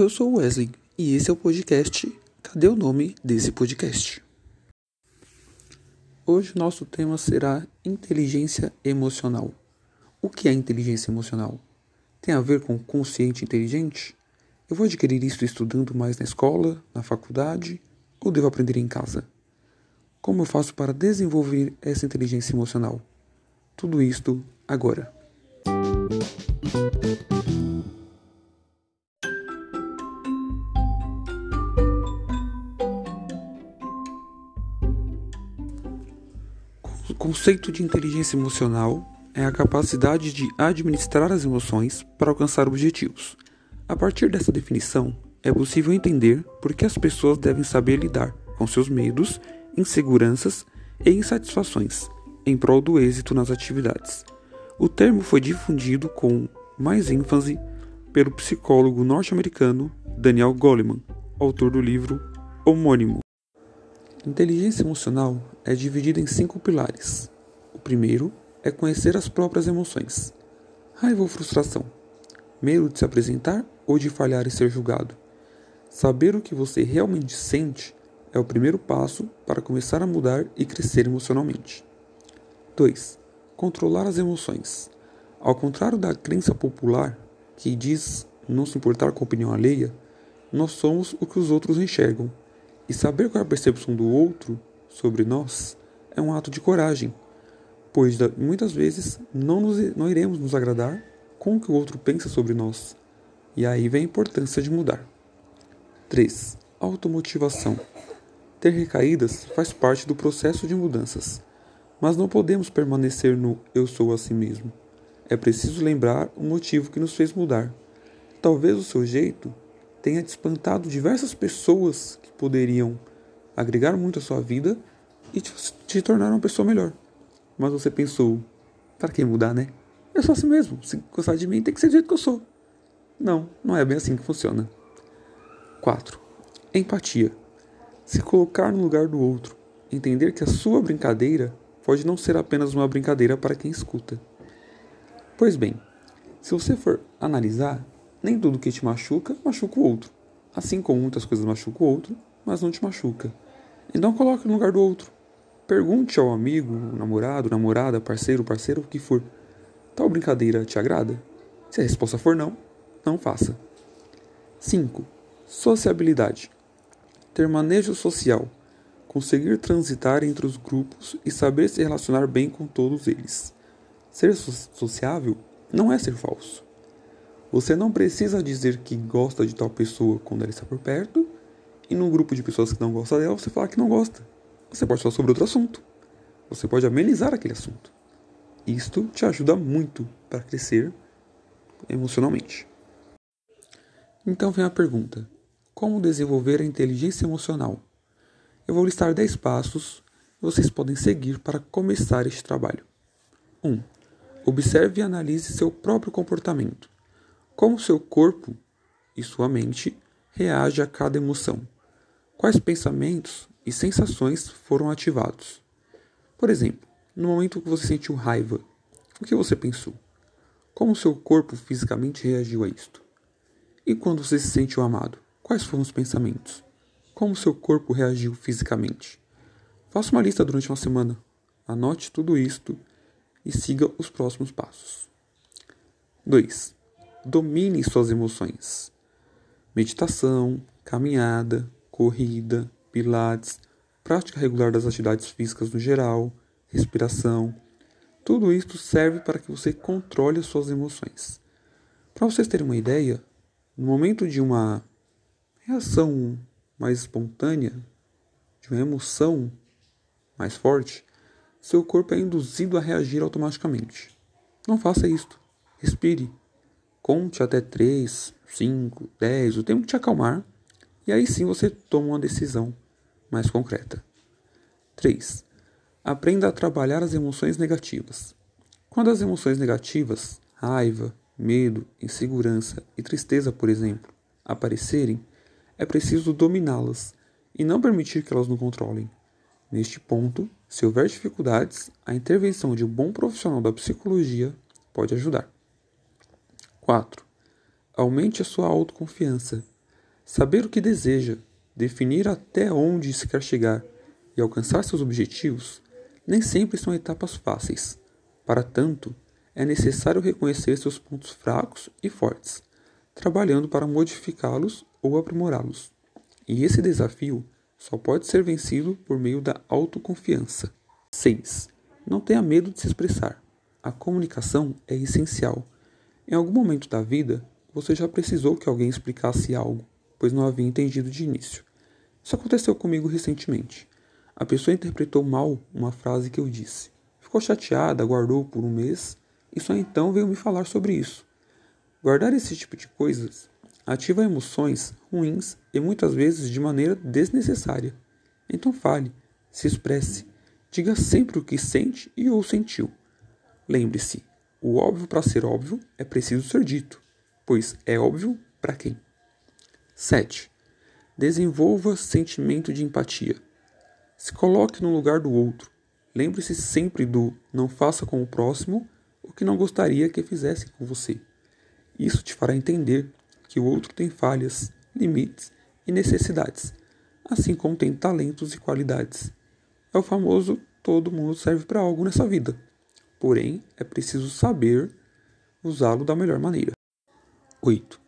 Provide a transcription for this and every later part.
Eu sou o Wesley e esse é o podcast Cadê o nome desse podcast? Hoje nosso tema será inteligência emocional. O que é inteligência emocional? Tem a ver com consciente inteligente? Eu vou adquirir isso estudando mais na escola, na faculdade ou devo aprender em casa? Como eu faço para desenvolver essa inteligência emocional? Tudo isto agora. Conceito de inteligência emocional é a capacidade de administrar as emoções para alcançar objetivos. A partir dessa definição, é possível entender por que as pessoas devem saber lidar com seus medos, inseguranças e insatisfações em prol do êxito nas atividades. O termo foi difundido com mais ênfase pelo psicólogo norte-americano Daniel Goleman, autor do livro homônimo. Inteligência emocional é dividida em cinco pilares. O primeiro é conhecer as próprias emoções, raiva ou frustração, medo de se apresentar ou de falhar e ser julgado. Saber o que você realmente sente é o primeiro passo para começar a mudar e crescer emocionalmente. 2. Controlar as emoções. Ao contrário da crença popular, que diz não se importar com a opinião alheia, nós somos o que os outros enxergam e saber qual é a percepção do outro sobre nós é um ato de coragem, pois muitas vezes não, nos, não iremos nos agradar com o que o outro pensa sobre nós. E aí vem a importância de mudar. 3. Automotivação. Ter recaídas faz parte do processo de mudanças, mas não podemos permanecer no eu sou assim mesmo. É preciso lembrar o motivo que nos fez mudar. Talvez o seu jeito tenha espantado diversas pessoas que poderiam agregar muito à sua vida e te, te tornar uma pessoa melhor. Mas você pensou, para que mudar, né? Eu sou assim mesmo. Se gostar de mim, tem que ser do jeito que eu sou. Não, não é bem assim que funciona. 4. Empatia. Se colocar no lugar do outro. Entender que a sua brincadeira pode não ser apenas uma brincadeira para quem escuta. Pois bem, se você for analisar, nem tudo que te machuca, machuca o outro. Assim como muitas coisas machucam o outro, mas não te machuca. Então coloque no lugar do outro. Pergunte ao amigo, namorado, namorada, parceiro, parceiro, o que for. Tal brincadeira te agrada? Se a resposta for não, não faça. 5. Sociabilidade. Ter manejo social. Conseguir transitar entre os grupos e saber se relacionar bem com todos eles. Ser sociável não é ser falso. Você não precisa dizer que gosta de tal pessoa quando ela está por perto, e num grupo de pessoas que não gostam dela, você falar que não gosta. Você pode falar sobre outro assunto. Você pode amenizar aquele assunto. Isto te ajuda muito para crescer emocionalmente. Então vem a pergunta: como desenvolver a inteligência emocional? Eu vou listar 10 passos que vocês podem seguir para começar este trabalho. 1. Um, observe e analise seu próprio comportamento. Como seu corpo e sua mente reagem a cada emoção? Quais pensamentos e sensações foram ativados? Por exemplo, no momento que você sentiu raiva, o que você pensou? Como seu corpo fisicamente reagiu a isto? E quando você se sentiu amado, quais foram os pensamentos? Como seu corpo reagiu fisicamente? Faça uma lista durante uma semana. Anote tudo isto e siga os próximos passos. 2. Domine suas emoções. Meditação, caminhada, corrida, pilates, prática regular das atividades físicas no geral, respiração. Tudo isto serve para que você controle as suas emoções. Para vocês terem uma ideia, no momento de uma reação mais espontânea, de uma emoção mais forte, seu corpo é induzido a reagir automaticamente. Não faça isto. Respire. Conte até 3, 5, 10, o tempo de te acalmar, e aí sim você toma uma decisão mais concreta. 3. Aprenda a trabalhar as emoções negativas. Quando as emoções negativas, raiva, medo, insegurança e tristeza, por exemplo, aparecerem, é preciso dominá-las e não permitir que elas nos controlem. Neste ponto, se houver dificuldades, a intervenção de um bom profissional da psicologia pode ajudar. 4. Aumente a sua autoconfiança. Saber o que deseja, definir até onde se quer chegar e alcançar seus objetivos nem sempre são etapas fáceis. Para tanto, é necessário reconhecer seus pontos fracos e fortes, trabalhando para modificá-los ou aprimorá-los. E esse desafio só pode ser vencido por meio da autoconfiança. 6. Não tenha medo de se expressar. A comunicação é essencial. Em algum momento da vida, você já precisou que alguém explicasse algo, pois não havia entendido de início. Isso aconteceu comigo recentemente. A pessoa interpretou mal uma frase que eu disse. Ficou chateada, guardou por um mês e só então veio me falar sobre isso. Guardar esse tipo de coisas ativa emoções ruins e muitas vezes de maneira desnecessária. Então fale, se expresse, diga sempre o que sente e ou sentiu. Lembre-se, o óbvio para ser óbvio é preciso ser dito, pois é óbvio para quem? 7. Desenvolva sentimento de empatia. Se coloque no lugar do outro. Lembre-se sempre do não faça com o próximo o que não gostaria que fizesse com você. Isso te fará entender que o outro tem falhas, limites e necessidades, assim como tem talentos e qualidades. É o famoso todo mundo serve para algo nessa vida. Porém, é preciso saber usá-lo da melhor maneira. 8.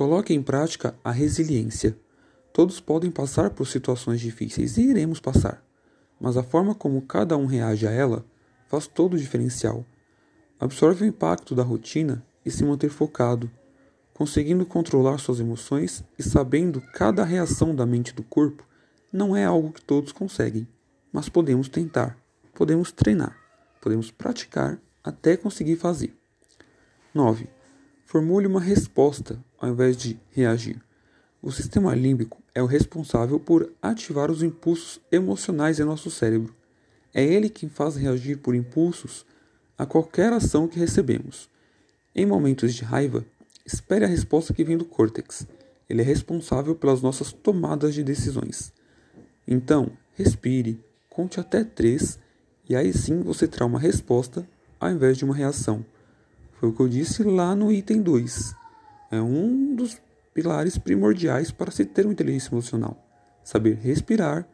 Coloque em prática a resiliência. Todos podem passar por situações difíceis e iremos passar, mas a forma como cada um reage a ela faz todo o diferencial. Absorve o impacto da rotina e se manter focado, conseguindo controlar suas emoções e sabendo cada reação da mente e do corpo não é algo que todos conseguem, mas podemos tentar, podemos treinar, podemos praticar até conseguir fazer. 9. Formule uma resposta ao invés de reagir. O sistema límbico é o responsável por ativar os impulsos emocionais em nosso cérebro. É ele quem faz reagir por impulsos a qualquer ação que recebemos. Em momentos de raiva, espere a resposta que vem do córtex. Ele é responsável pelas nossas tomadas de decisões. Então, respire, conte até três e aí sim você terá uma resposta ao invés de uma reação. Foi o que eu disse lá no item 2. É um dos pilares primordiais para se ter uma inteligência emocional. Saber respirar,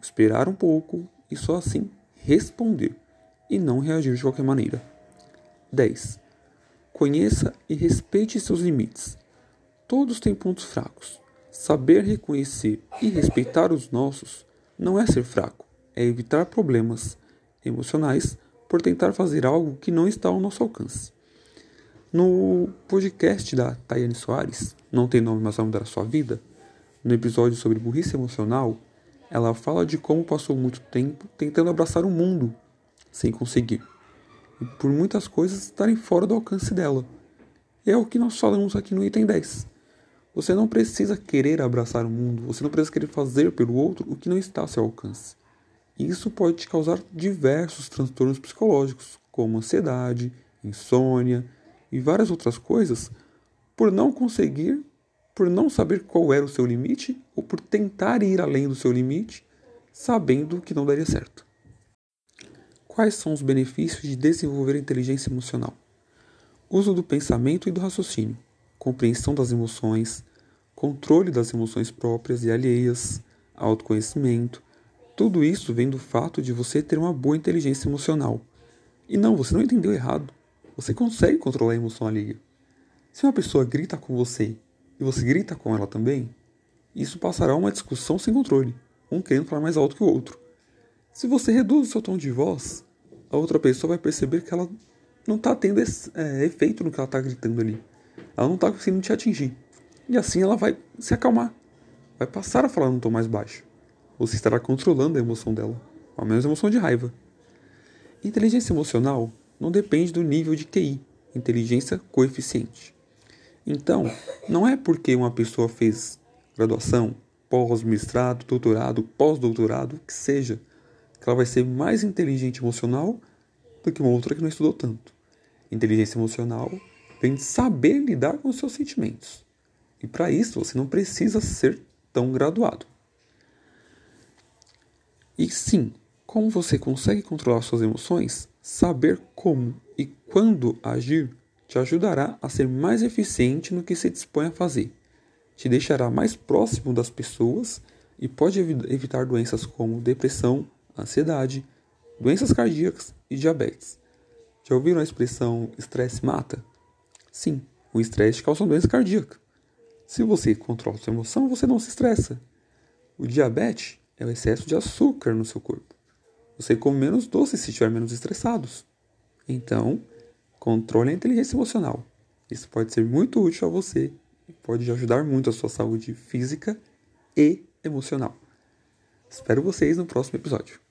esperar um pouco e só assim responder e não reagir de qualquer maneira. 10. Conheça e respeite seus limites. Todos têm pontos fracos. Saber reconhecer e respeitar os nossos não é ser fraco, é evitar problemas emocionais por tentar fazer algo que não está ao nosso alcance. No podcast da Tayane Soares, Não Tem Nome, mas vai mudar a sua vida, no episódio sobre burrice emocional, ela fala de como passou muito tempo tentando abraçar o mundo sem conseguir. E por muitas coisas estarem fora do alcance dela. É o que nós falamos aqui no item 10. Você não precisa querer abraçar o mundo, você não precisa querer fazer pelo outro o que não está ao seu alcance. Isso pode te causar diversos transtornos psicológicos, como ansiedade, insônia, e várias outras coisas por não conseguir, por não saber qual era o seu limite ou por tentar ir além do seu limite, sabendo que não daria certo. Quais são os benefícios de desenvolver inteligência emocional? Uso do pensamento e do raciocínio, compreensão das emoções, controle das emoções próprias e alheias, autoconhecimento. Tudo isso vem do fato de você ter uma boa inteligência emocional. E não, você não entendeu errado. Você consegue controlar a emoção alheia. Se uma pessoa grita com você e você grita com ela também, isso passará uma discussão sem controle, um querendo falar mais alto que o outro. Se você reduz o seu tom de voz, a outra pessoa vai perceber que ela não está tendo esse, é, efeito no que ela está gritando ali. Ela não está conseguindo te atingir. E assim ela vai se acalmar. Vai passar a falar num tom mais baixo. Você estará controlando a emoção dela. Ao menos a emoção de raiva. Inteligência emocional não depende do nível de QI, inteligência coeficiente. Então, não é porque uma pessoa fez graduação, pós-mestrado, doutorado, pós-doutorado, que seja, que ela vai ser mais inteligente emocional do que uma outra que não estudou tanto. Inteligência emocional vem de saber lidar com os seus sentimentos. E para isso você não precisa ser tão graduado. E sim, como você consegue controlar suas emoções, Saber como e quando agir te ajudará a ser mais eficiente no que se dispõe a fazer. te deixará mais próximo das pessoas e pode evitar doenças como depressão, ansiedade, doenças cardíacas e diabetes. Já ouviram a expressão estresse mata? Sim, o estresse causa doença cardíaca. Se você controla sua emoção, você não se estressa. O diabetes é o excesso de açúcar no seu corpo. Você come menos doce se estiver menos estressados. Então, controle a inteligência emocional. Isso pode ser muito útil a você e pode ajudar muito a sua saúde física e emocional. Espero vocês no próximo episódio.